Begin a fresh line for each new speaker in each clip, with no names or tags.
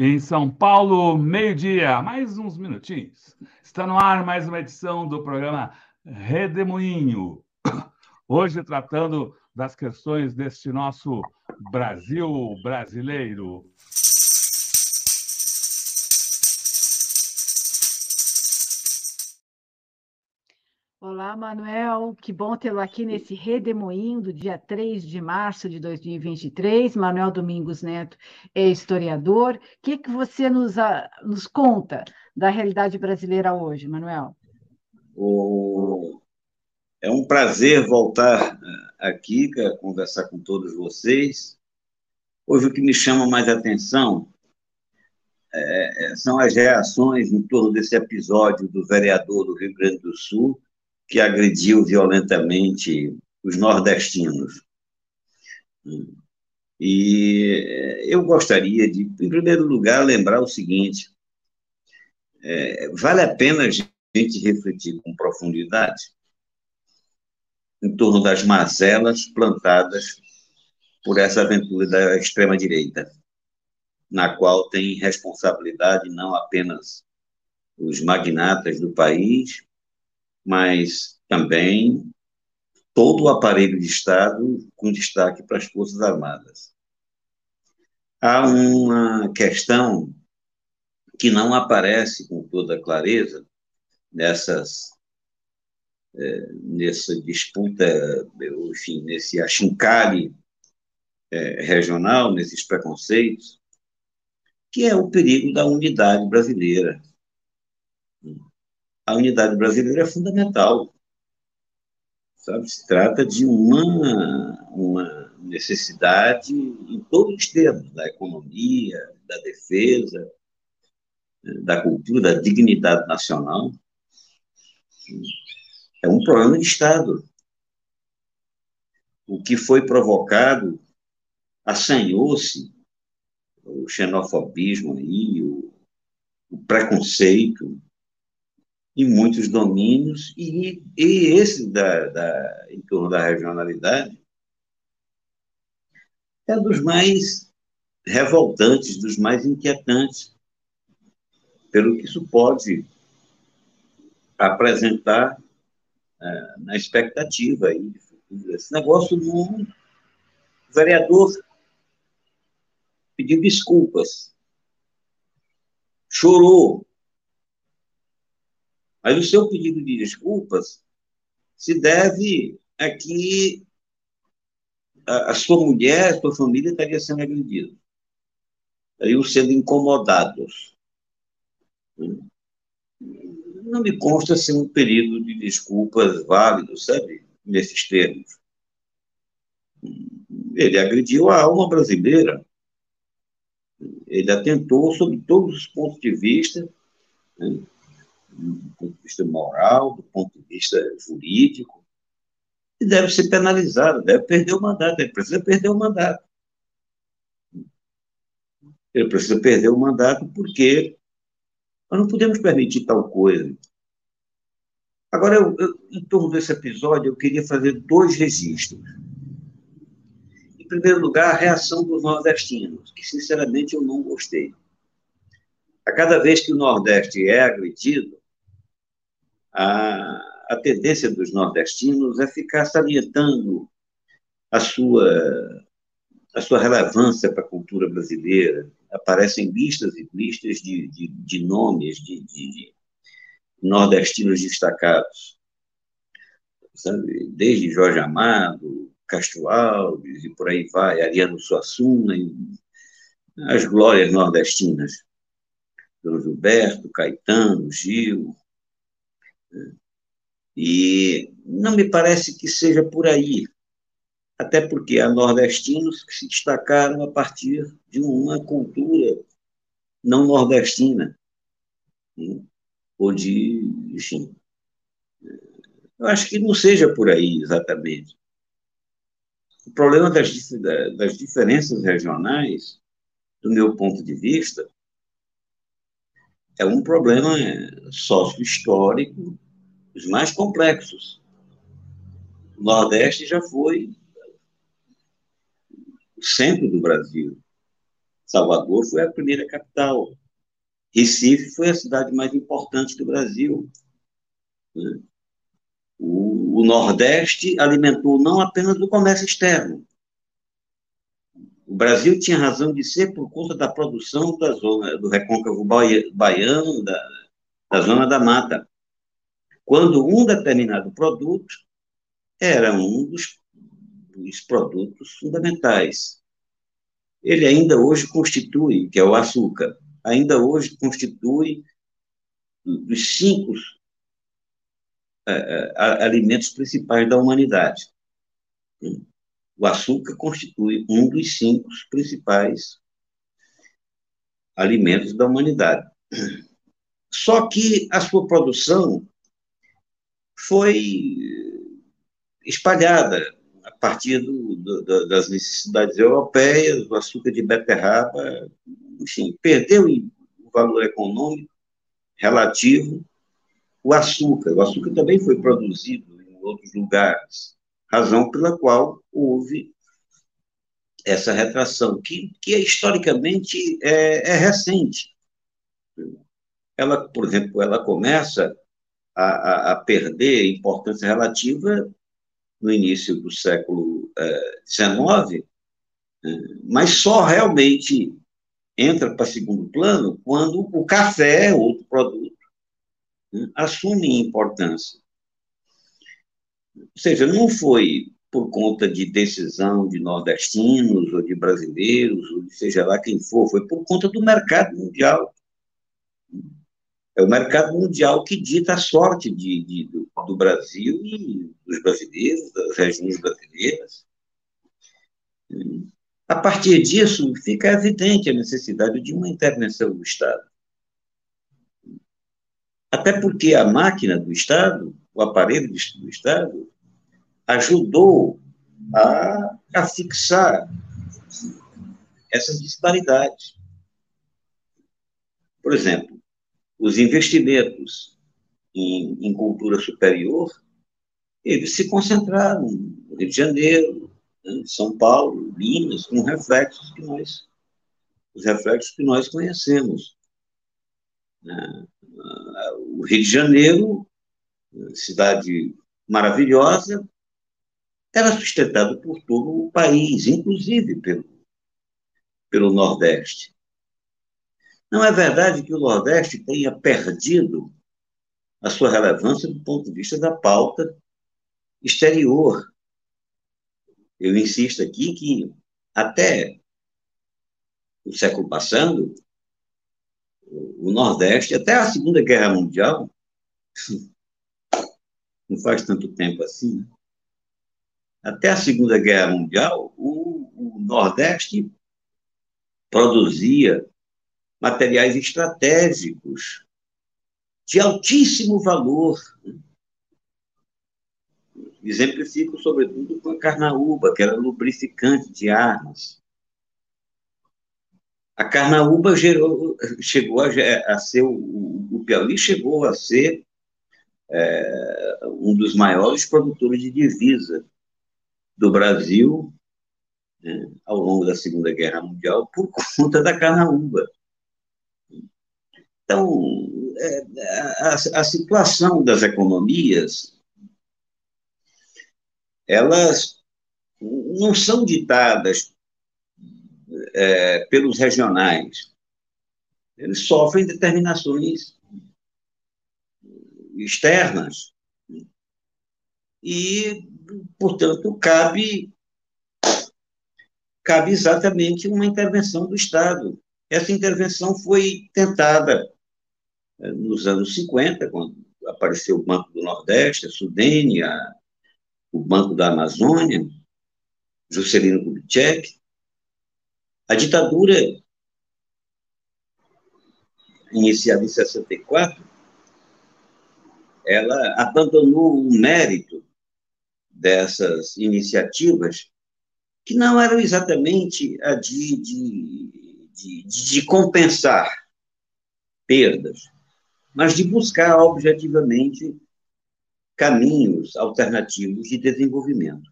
Em São Paulo, meio-dia, mais uns minutinhos. Está no ar mais uma edição do programa Redemoinho. Hoje tratando das questões deste nosso Brasil brasileiro.
Olá, Manuel. Que bom tê-lo aqui nesse Redemoinho do dia 3 de março de 2023. Manuel Domingos Neto é historiador. O que, que você nos, nos conta da realidade brasileira hoje, Manuel?
É um prazer voltar eh, aqui conversar com todos vocês. Hoje o que me chama mais atenção é, são as reações em torno desse episódio do vereador do Rio Grande do Sul, que agrediu violentamente os nordestinos. E eh, eu gostaria de, em primeiro lugar, lembrar o seguinte: é, vale a pena a gente refletir com profundidade em torno das mazelas plantadas por essa aventura da extrema-direita, na qual tem responsabilidade não apenas os magnatas do país, mas também todo o aparelho de Estado, com destaque para as Forças Armadas. Há uma questão que não aparece com toda clareza nessas é, nessa disputa, enfim, nesse achincalhe é, regional, nesses preconceitos, que é o perigo da unidade brasileira a unidade brasileira é fundamental. Sabe? Se trata de uma, uma necessidade em todos os termos, da economia, da defesa, da cultura, da dignidade nacional. É um problema de Estado. O que foi provocado assanhou-se o xenofobismo aí, o, o preconceito, em muitos domínios, e, e esse da, da, em torno da regionalidade é dos mais revoltantes, dos mais inquietantes, pelo que isso pode apresentar é, na expectativa aí Esse negócio do vereador pediu desculpas, chorou, mas o seu pedido de desculpas se deve a que a, a sua mulher, a sua família estaria sendo agredida. Estariam sendo incomodados. Não me consta ser um período de desculpas válido, sabe? Nesses termos. Ele agrediu a alma brasileira. Ele atentou sobre todos os pontos de vista. Né? Do ponto de vista moral, do ponto de vista jurídico, e deve ser penalizado, deve perder o mandato, ele precisa perder o mandato. Ele precisa perder o mandato porque nós não podemos permitir tal coisa. Agora, eu, eu, em torno desse episódio, eu queria fazer dois registros. Em primeiro lugar, a reação dos nordestinos, que, sinceramente, eu não gostei. A cada vez que o Nordeste é agredido, a, a tendência dos nordestinos é ficar salientando a sua, a sua relevância para a cultura brasileira. Aparecem listas e listas de, de, de nomes de, de, nordestinos destacados, sabe? desde Jorge Amado, Castro Alves e por aí vai, Ariano Suassuna, as glórias nordestinas. João Gilberto, Caetano, Gil, e não me parece que seja por aí, até porque há nordestinos que se destacaram a partir de uma cultura não nordestina, né? ou de, enfim, eu acho que não seja por aí exatamente. O problema das, das diferenças regionais, do meu ponto de vista, é um problema sócio-histórico dos mais complexos. O Nordeste já foi o centro do Brasil. Salvador foi a primeira capital. Recife foi a cidade mais importante do Brasil. Né? O, o, Nordeste alimentou não apenas o comércio externo. O Brasil tinha razão de ser por conta da produção da zona do recôncavo baiano, da, da zona da mata. Quando um determinado produto era um dos, dos produtos fundamentais. Ele ainda hoje constitui, que é o açúcar, ainda hoje constitui dos cinco uh, alimentos principais da humanidade. O açúcar constitui um dos cinco principais alimentos da humanidade. Só que a sua produção foi espalhada a partir do, do, das necessidades europeias, o açúcar de beterraba, enfim, perdeu o valor econômico relativo o açúcar. O açúcar também foi produzido em outros lugares, razão pela qual houve essa retração, que, que historicamente é, é recente. Ela, por exemplo, ela começa a, a, perder importância relativa no início do século XIX, é, mas só realmente entra para segundo plano quando o café, outro produto, né, assume importância. Ou seja, não foi por conta de decisão de nordestinos ou de brasileiros, ou seja lá quem for, foi por conta do mercado mundial. É o mercado mundial que dita a sorte de, de do, do, Brasil e dos brasileiros, das regiões brasileiras. A partir disso, fica evidente a necessidade de uma intervenção do Estado. Até porque a máquina do Estado, o aparelho do Estado, ajudou a, a fixar essas disparidades. Por exemplo, os investimentos em, em cultura superior, eles se concentraram no Rio de Janeiro, né, São Paulo, Minas, com reflexos que nós, os reflexos que nós conhecemos. Né? O Rio de Janeiro, cidade maravilhosa, era sustentado por todo o país, inclusive pelo, pelo Nordeste. Não é verdade que o Nordeste tenha perdido a sua relevância do ponto de vista da pauta exterior. Eu insisto aqui que até o século passado, o Nordeste, até a Segunda Guerra Mundial, não faz tanto tempo assim, né? até a Segunda Guerra Mundial, o, o Nordeste produzia materiais estratégicos de altíssimo valor. Exemplifico, sobretudo, com a carnaúba, que era lubrificante de armas. A carnaúba gerou, chegou a, a ser, o, o Piauí chegou a ser é, um dos maiores produtores de divisa do Brasil né, ao longo da Segunda Guerra Mundial por conta da carnaúba. Então, é, a, a situação das economias, elas não são ditadas é, pelos regionais. Eles sofrem determinações externas. E, portanto, cabe, cabe exatamente uma intervenção do Estado. Essa intervenção foi tentada é, nos anos 50, quando apareceu o Banco do Nordeste, a Sudene, a, o Banco da Amazônia, Juscelino Kubitschek, a ditadura, iniciada em 64, ela abandonou o mérito dessas iniciativas, que não eram exatamente a de, de, de, de compensar perdas, mas de buscar objetivamente caminhos alternativos de desenvolvimento.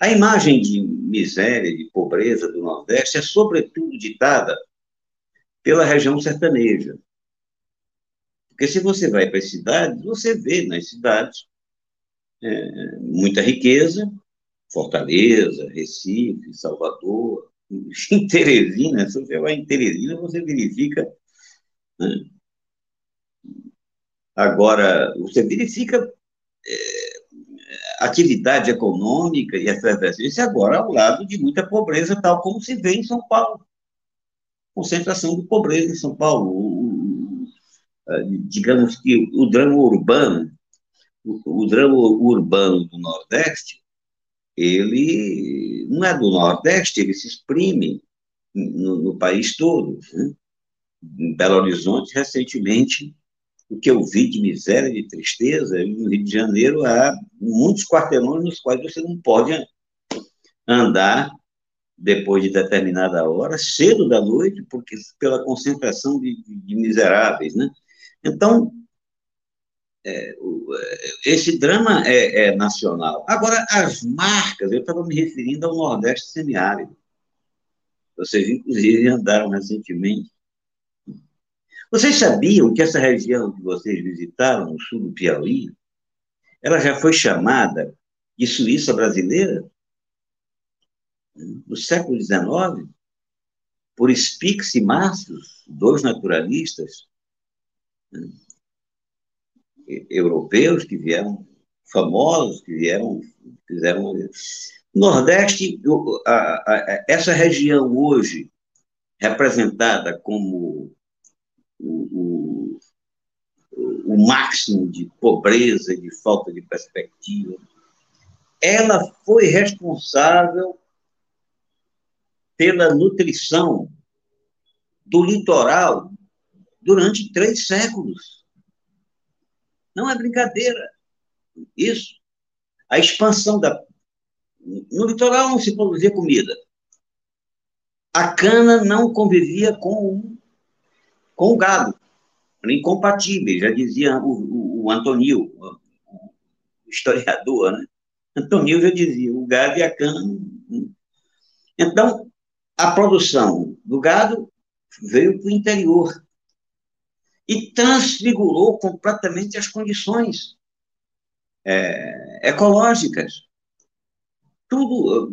A imagem de miséria, de pobreza do Nordeste é, sobretudo, ditada pela região sertaneja. Porque se você vai para as cidades, você vê nas cidades é, muita riqueza, Fortaleza, Recife, Salvador, em Teresina, se você vai em Teresina, você verifica. Né? Agora, você verifica é, atividade econômica e efervescência agora ao lado de muita pobreza, tal como se vê em São Paulo. Concentração de pobreza em São Paulo. O, digamos que o drama urbano, o, o drama urbano do Nordeste, ele não é do Nordeste, ele se exprime no, no país todo. Né? Em Belo Horizonte, recentemente, o que eu vi de miséria, de tristeza, no Rio de Janeiro há muitos quarteirões nos quais você não pode andar depois de determinada hora, cedo da noite, porque pela concentração de, de miseráveis, né? Então, é, esse drama é, é, nacional. Agora, as marcas, eu estava me referindo ao Nordeste semiárido. Vocês, inclusive, andaram recentemente vocês sabiam que essa região que vocês visitaram, no sul do Piauí, ela já foi chamada de Suíça brasileira? No século XIX, por Spix e Márcios, dois naturalistas europeus que vieram, famosos, que vieram, fizeram. Nordeste, a, a, essa região hoje, representada como o, o, o máximo de pobreza, de falta de perspectiva. Ela foi responsável pela nutrição do litoral durante três séculos. Não é brincadeira. Isso. A expansão da. No litoral não se produzia comida. A cana não convivia com com o gado. Eram incompatíveis, já dizia o, o, o Antonil, o historiador, né? Antonil já dizia, o gado e a cana. Então, a produção do gado veio para o interior e transfigurou completamente as condições é, ecológicas. Tudo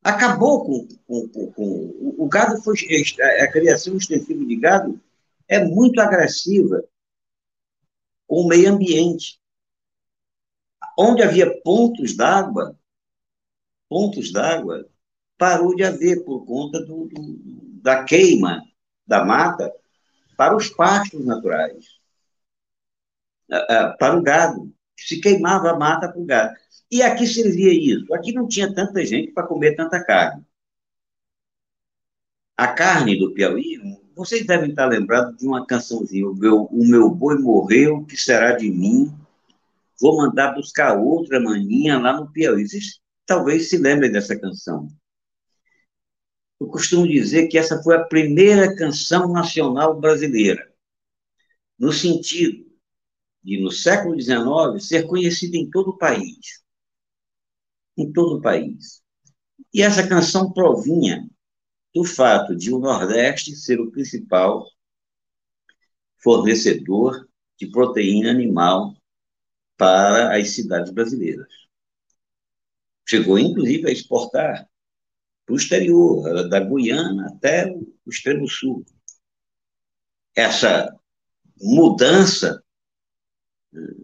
acabou com, com, com, com, o gado foi a criação extensiva de gado é muito agressiva com o meio ambiente. Onde havia pontos d'água, pontos d'água, parou de haver por conta do, do, da queima da mata para os pastos naturais, para o gado. Se queimava a mata para o gado. E aqui servia isso. Aqui não tinha tanta gente para comer tanta carne. A carne do Piauí vocês devem estar lembrados de uma cançãozinha, o meu, o meu boi morreu, que será de mim? Vou mandar buscar outra maninha lá no Piauí. Vocês talvez se lembrem dessa canção. Eu costumo dizer que essa foi a primeira canção nacional brasileira, no sentido de, no século XIX, ser conhecida em todo o país. Em todo o país. E essa canção provinha do fato de o Nordeste ser o principal fornecedor de proteína animal para as cidades brasileiras. Chegou, inclusive, a exportar para o exterior, da Guiana até o extremo sul. Essa mudança,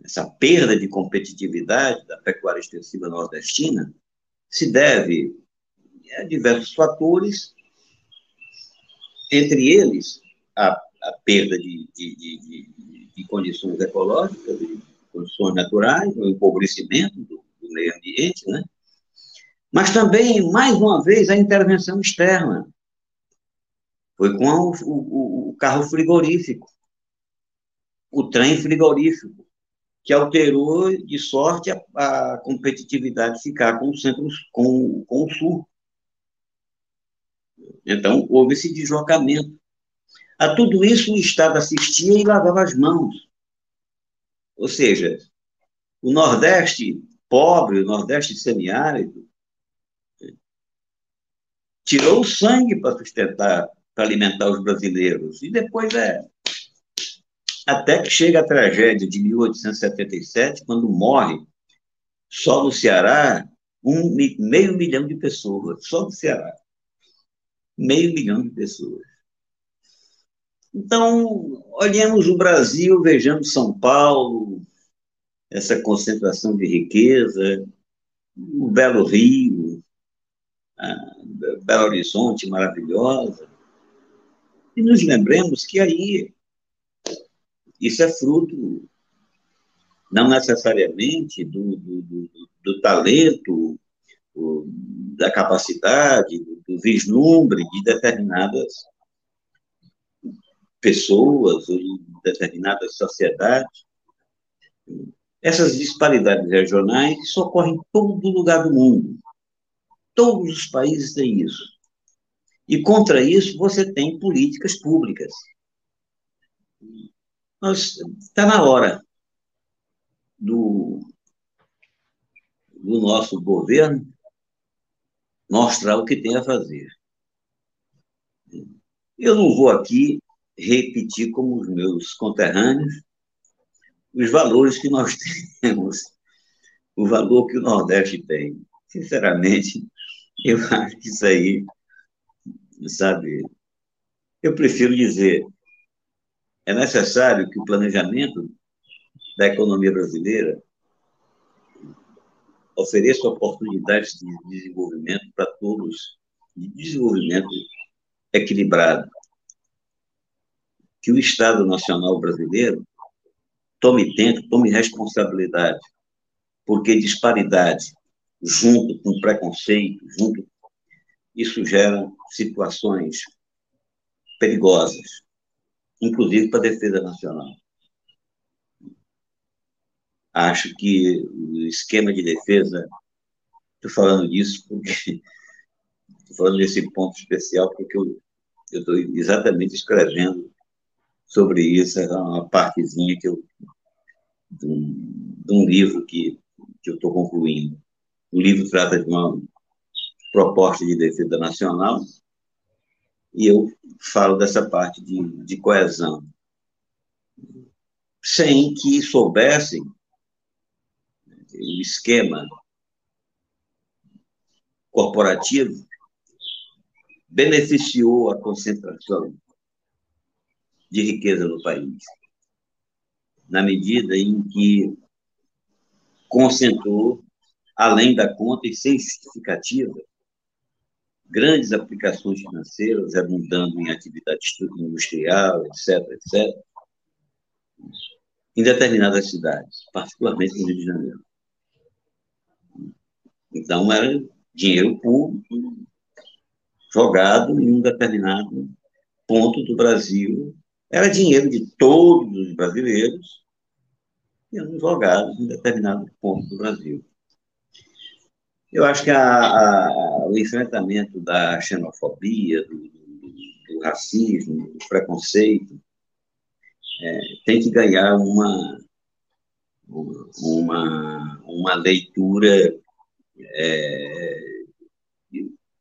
essa perda de competitividade da pecuária extensiva nordestina se deve a diversos fatores, entre eles, a, a perda de, de, de, de, condições ecológicas, de condições naturais, o empobrecimento do, do meio ambiente, né? Mas também, mais uma vez, a intervenção externa. Foi com o, o, o carro frigorífico, o trem frigorífico, que alterou de sorte a, a competitividade ficar com o centro, com, com o sul. Então, houve esse deslocamento. A tudo isso, o Estado assistia e lavava as mãos. Ou seja, o Nordeste pobre, o Nordeste semiárido, tirou o sangue para sustentar, para alimentar os brasileiros. E depois é. Até que chega a tragédia de 1877, quando morre, só no Ceará, um, meio milhão de pessoas, só no Ceará. Meio milhão de pessoas. Então, olhemos o Brasil, vejamos São Paulo, essa concentração de riqueza, o belo Rio, Belo Horizonte maravilhosa, e nos lembremos que aí isso é fruto não necessariamente do, do, do, do talento, da capacidade, do vislumbre de determinadas pessoas ou de determinadas sociedades. Essas disparidades regionais ocorrem em todo lugar do mundo. Todos os países têm isso. E contra isso você tem políticas públicas. Está na hora do, do nosso governo mostrar o que tem a fazer. Eu não vou aqui repetir como os meus conterrâneos os valores que nós temos, o valor que o Nordeste tem. Sinceramente, eu acho que isso aí, sabe, eu prefiro dizer, é necessário que o planejamento da economia brasileira ofereça oportunidades de desenvolvimento para todos, de desenvolvimento equilibrado. Que o Estado Nacional Brasileiro tome tempo, tome responsabilidade, porque disparidade junto com preconceito, junto isso gera situações perigosas, inclusive para a defesa nacional. Acho que o esquema de defesa, estou falando disso porque estou falando desse ponto especial porque eu estou exatamente escrevendo sobre isso, é uma partezinha que eu de um, de um livro que, que eu estou concluindo. O livro trata de uma proposta de defesa nacional e eu falo dessa parte de, de coesão. Sem que soubessem o esquema corporativo beneficiou a concentração de riqueza no país, na medida em que concentrou além da conta e sem justificativa, grandes aplicações financeiras abundando em atividade industrial, etc., etc., em determinadas cidades, particularmente no Rio de Janeiro. Então, era dinheiro público jogado em um determinado ponto do Brasil. Era dinheiro de todos os brasileiros sendo jogados em determinado ponto do Brasil. Eu acho que a, a, o enfrentamento da xenofobia, do, do, do racismo, do preconceito, é, tem que ganhar uma, uma, uma leitura é,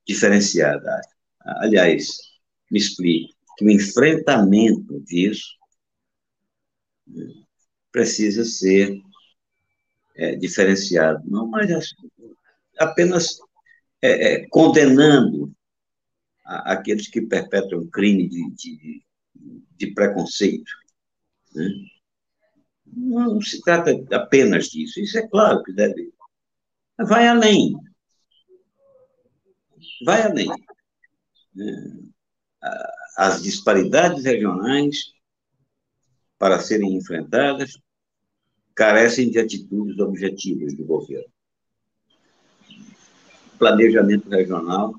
diferenciada. Aliás, me explique, que o enfrentamento disso né, precisa ser é, diferenciado, não mais apenas é, é, condenando a, aqueles que perpetram crime de, de, de preconceito. Né? Não, se trata apenas disso, isso é claro que deve. Vai além. Vai além. Né? As disparidades regionais, para serem enfrentadas, carecem de atitudes objetivas do governo planejamento regional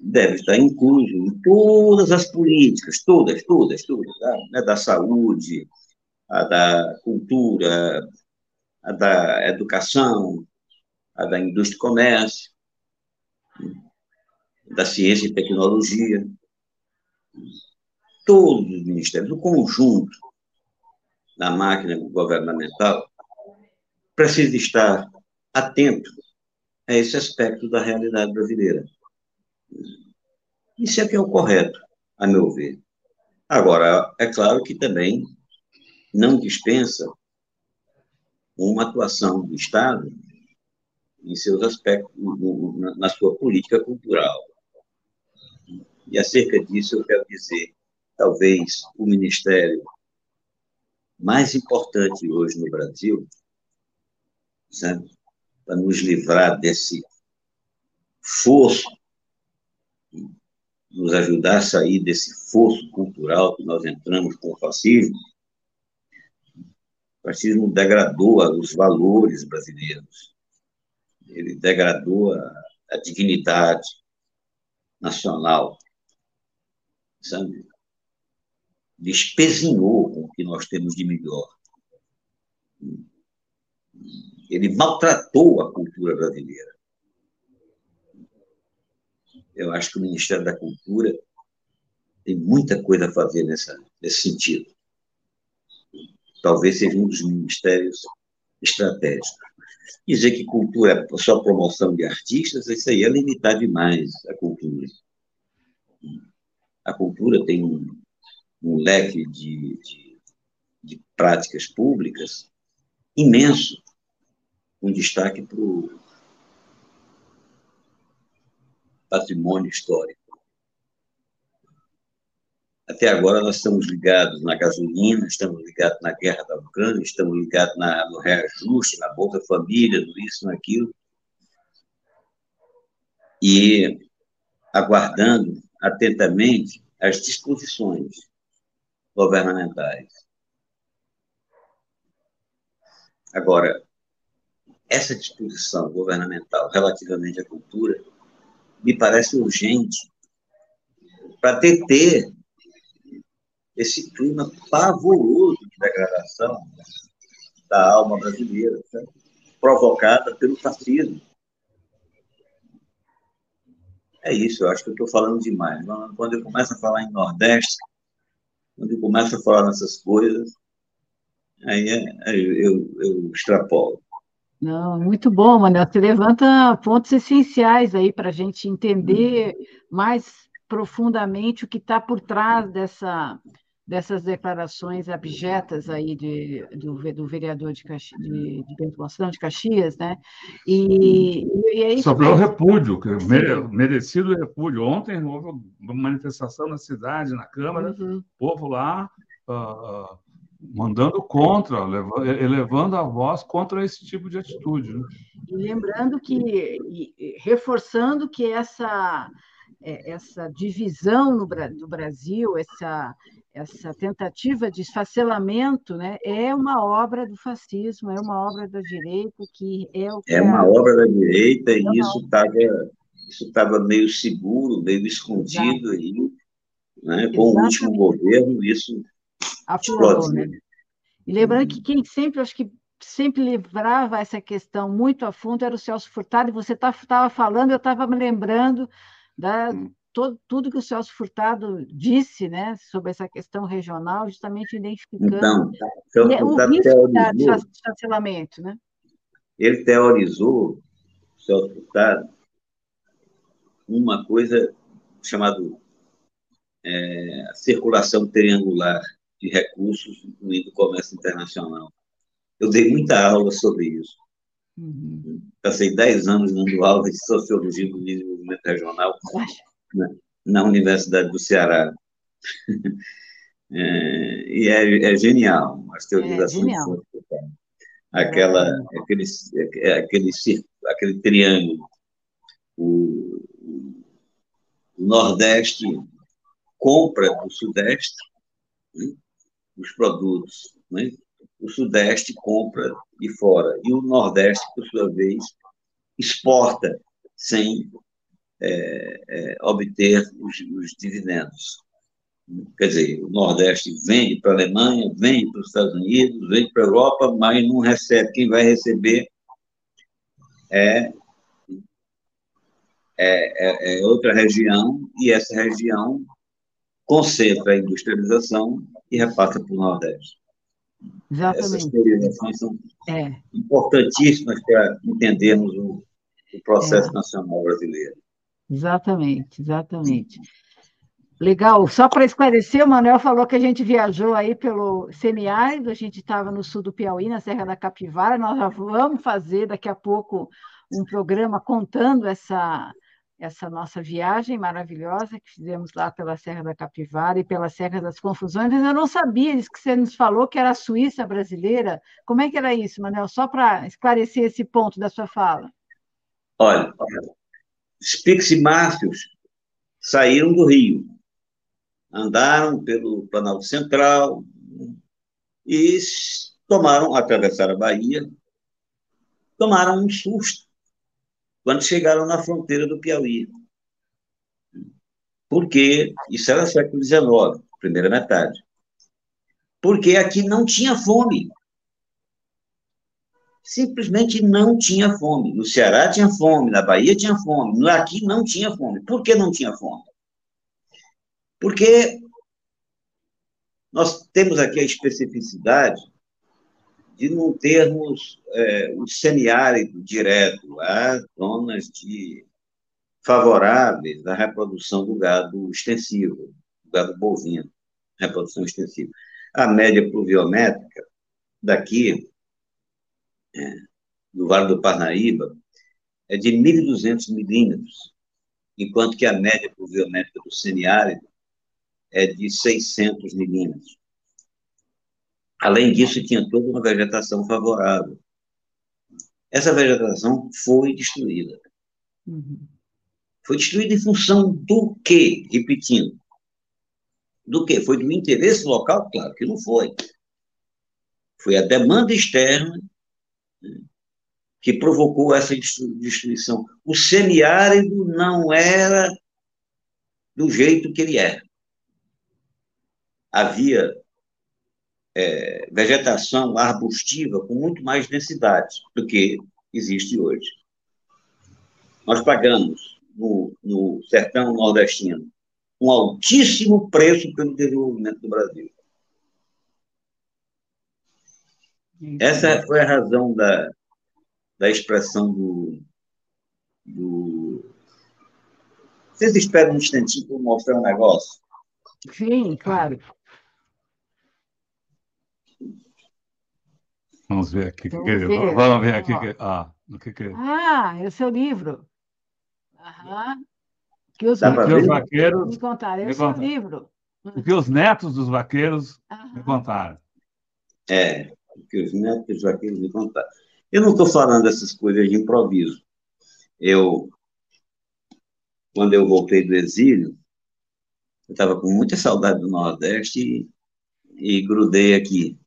deve estar incluso em todas as políticas, todas, todas, todas, tá? né? da saúde, a da cultura, a da educação, a da indústria e comércio, da ciência e tecnologia, todos os ministérios, o conjunto da máquina governamental precisa estar atento a esse aspecto da realidade brasileira. Isso é que é o correto, a meu ver. Agora, é claro que também não dispensa uma atuação do Estado em seus aspectos, na sua política cultural. E acerca disso eu quero dizer, talvez o ministério mais importante hoje no Brasil, sabe, para nos livrar desse fosso, nos ajudar a sair desse fosso cultural que nós entramos com o fascismo, o fascismo degradou os valores brasileiros, ele degradou a, dignidade nacional, sabe? Despezinhou com o que nós temos de melhor. Ele maltratou a cultura brasileira. Eu acho que o Ministério da Cultura tem muita coisa a fazer nessa, nesse sentido. Talvez seja um dos ministérios estratégicos. Dizer que cultura é só promoção de artistas, isso aí é limitar demais a cultura. A cultura tem um, um leque de, de, de práticas públicas imenso, com destaque para o patrimônio histórico. Até agora nós estamos ligados na gasolina, estamos ligados na guerra da Ucrânia, estamos ligados na, no reajuste, na Bolsa Família, no isso, naquilo. E aguardando atentamente as disposições governamentais. Agora, essa disposição governamental relativamente à cultura me parece urgente para deter esse clima pavoroso de degradação da alma brasileira, né? provocada pelo fascismo. É isso, eu acho que eu estou falando demais. Quando eu começo a falar em Nordeste, quando eu começo a falar nessas coisas, aí, é, eu, eu extrapolo.
Não, muito bom, Manuel. Você levanta pontos essenciais aí para a gente entender mais profundamente o que está por trás dessa, dessas declarações abjetas aí de, do, do vereador de, Caxi, de, de Bento Gonçalves, de Caxias, né? E,
e é. Sobre o repúdio, merecido repúdio. Ontem houve uma manifestação na cidade, na Câmara, uhum. povo lá uh, mandando contra, elevando a voz contra esse tipo de atitude. Né?
E lembrando que, e reforçando que essa é, essa divisão no, do Brasil, essa, essa tentativa de esfacelamento, né, é uma obra do fascismo, é uma obra da direita que é o que
é uma obra da direita é e isso estava isso estava meio seguro, meio escondido aí, né? Com o último governo isso
aflorou, né? E lembrando que quem sempre acho que sempre livrava essa questão muito a fundo era o Celso Furtado, e você estava tá, falando, eu estava me lembrando da, hum todo, tudo que o Celso Furtado disse né, sobre essa questão regional, justamente identificando então, é o risco de chancelamento. Né?
Ele teorizou, Celso Furtado, uma coisa chamada é, circulação triangular de recursos, incluindo o comércio internacional. Eu dei muita aula sobre isso. Uhum. Passei 10 anos dando aula de sociologia do desenvolvimento regional na, na Universidade do Ceará. É, e é, é, genial, as teorizações. É genial. Aquela, é. aquele, aquele, aquele triângulo. O, o Nordeste compra do Sudeste né, os produtos, né? o Sudeste compra de fora, e o Nordeste, por sua vez, exporta sem é, é, obter os, os, dividendos. Quer dizer, o Nordeste vende para a Alemanha, vende para os Estados Unidos, vende para a Europa, mas não recebe. Quem vai receber é, é, é, é outra região, e essa região concentra a industrialização e repassa para o Nordeste. Exatamente. Essas teorizações são é. importantíssimas para entendermos o, o processo é. nacional brasileiro.
Exatamente, exatamente. Legal. Só para esclarecer, o Manuel falou que a gente viajou aí pelo semiárido, a gente estava no sul do Piauí, na Serra da Capivara. Nós já vamos fazer daqui a pouco um programa contando essa, essa nossa viagem maravilhosa que fizemos lá pela Serra da Capivara e pela Serra das Confusões. Eu não sabia isso que você nos falou, que era a Suíça brasileira. Como é que era isso, Manuel? Só para esclarecer esse ponto da sua fala.
Olha, os piximáfios saíram do Rio andaram pelo Planalto Central e tomaram, atravessaram a Bahia, tomaram um susto quando chegaram na fronteira do Piauí. Porque isso era século XIX, primeira metade. Porque aqui não tinha fome. Simplesmente não tinha fome. No Ceará tinha fome, na Bahia tinha fome, aqui não tinha fome. Por que não tinha fome? Porque nós temos aqui a especificidade de não termos é, o semiárido direto, há zonas de favoráveis à reprodução do gado extensivo, do gado bovino, reprodução extensiva. A média pluviométrica daqui, é, Vale do Parnaíba, é de 1.200 milímetros, enquanto que a média pluviométrica do semiárido é de 600 milímetros. Além disso, tinha toda uma vegetação favorável. Essa vegetação foi destruída. Uhum. Foi destruída em função do quê? Repetindo. Do quê? Foi do interesse local? Claro que não foi. Foi a demanda externa né, que provocou essa destruição. O semiárido não era do jeito que ele era havia é, vegetação arbustiva com muito mais densidade do que existe hoje. Nós pagamos no, no sertão nordestino um altíssimo preço pelo desenvolvimento do Brasil. Essa foi a razão da, da expressão do, do. Vocês esperam um instantinho para mostrar um negócio?
Sim, claro.
Vamos ver aqui. Vamos, que ver. Vamos ver aqui. Que... Ah, o que, que...
ah, é o seu livro. Aham.
Que os, tá que os vaqueiros
me contaram. É o seu livro.
O que os netos dos vaqueiros Aham. me contaram.
É, o que os netos dos vaqueiros me contaram. Eu não estou falando dessas coisas de improviso. Eu, quando eu voltei do exílio, eu estava com muita saudade do Nordeste e, e grudei aqui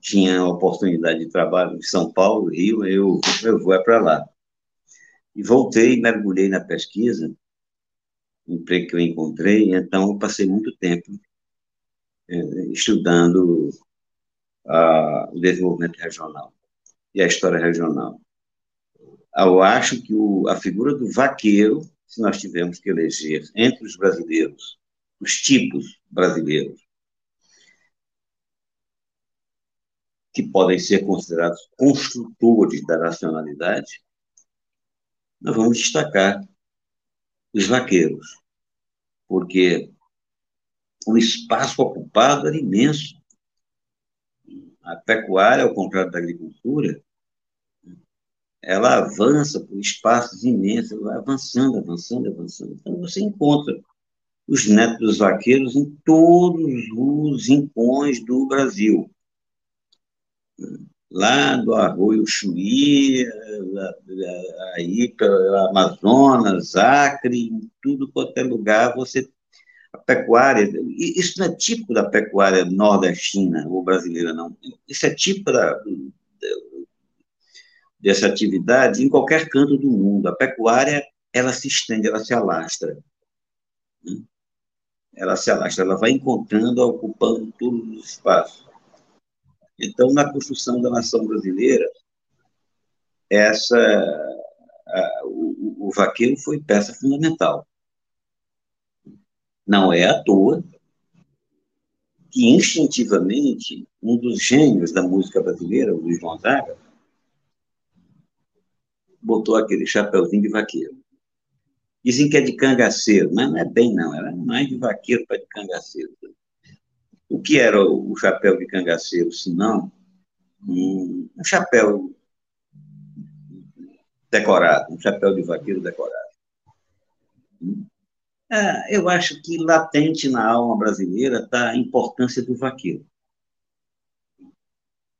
tinha oportunidade de trabalho em São Paulo, Rio, eu, eu vou é para lá. E voltei, mergulhei na pesquisa, emprego que eu encontrei, então eu passei muito tempo é, estudando a, o desenvolvimento regional e a história regional. Eu acho que o, a figura do vaqueiro, se nós tivermos que eleger entre os brasileiros, os tipos brasileiros, que podem ser considerados construtores da nacionalidade, nós vamos destacar os vaqueiros, porque o espaço ocupado era imenso. A pecuária, ao contrário da agricultura, ela avança por espaços imensos, vai avançando, avançando, avançando. Então, você encontra os netos dos vaqueiros em todos os rincões do Brasil lá do Arroio Chuí, aí pelo Amazonas, Acre, em tudo quanto é lugar, você a pecuária, isso não é típico da pecuária nordestina ou brasileira, não. Isso é típico da, dessa atividade em qualquer canto do mundo. A pecuária, ela se estende, ela se alastra. Né? Ela se alastra, ela vai encontrando, ocupando todos os espaços. Então, na construção da nação brasileira, essa a, o, o vaqueiro foi peça fundamental. Não é à toa que, instintivamente, um dos gênios da música brasileira, o Luiz Gonzaga, botou aquele chapéuzinho de vaqueiro. Dizem que é de cangaceiro, mas não é bem, não. Era mais de vaqueiro para de cangaceiro. O que era o chapéu de cangaceiro, se não um, chapéu decorado, um chapéu de vaqueiro decorado. É, eu acho que latente na alma brasileira está a importância do vaqueiro.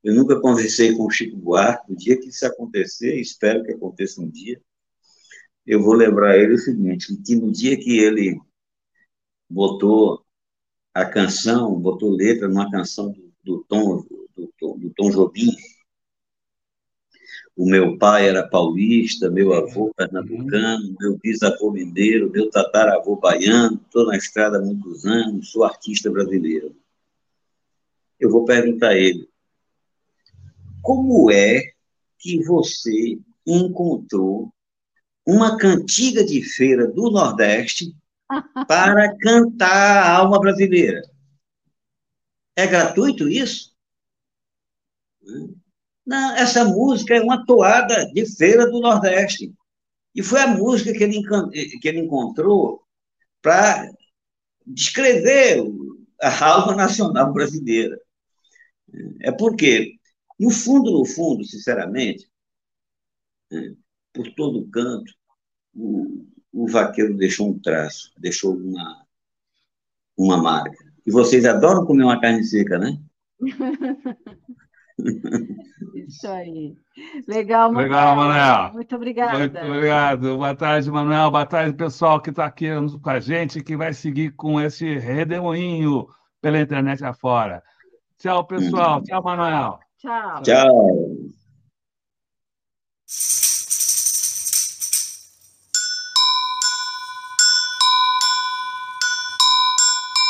Eu nunca conversei com o Chico Buarque, o dia que isso acontecer, espero que aconteça um dia, eu vou lembrar ele o seguinte, que no dia que ele botou a canção, botou letra numa canção do, do Tom, do, do, Tom Jobim, o meu pai era paulista, meu avô pernambucano, meu bisavô mineiro, meu tataravô baiano, estou na estrada há muitos anos, sou artista brasileiro. Eu vou perguntar a ele, como é que você encontrou uma cantiga de feira do Nordeste para cantar a alma brasileira? É gratuito isso? Não, essa música é uma toada de feira do Nordeste. E foi a música que ele, que ele encontrou para descrever a alma nacional brasileira. É porque, no fundo, no fundo, sinceramente, né, por todo canto, o vaqueiro deixou um traço, deixou uma, uma marca. E vocês adoram comer uma carne seca, né?
Isso aí. Legal,
Manuel. Legal, Manuel.
Muito obrigada.
Muito obrigado. Boa tarde, Manuel. Boa tarde, pessoal que está aqui com a gente, que vai seguir com esse redemoinho pela internet afora. Tchau, pessoal. Tchau, Manuel.
Tchau.
Tchau.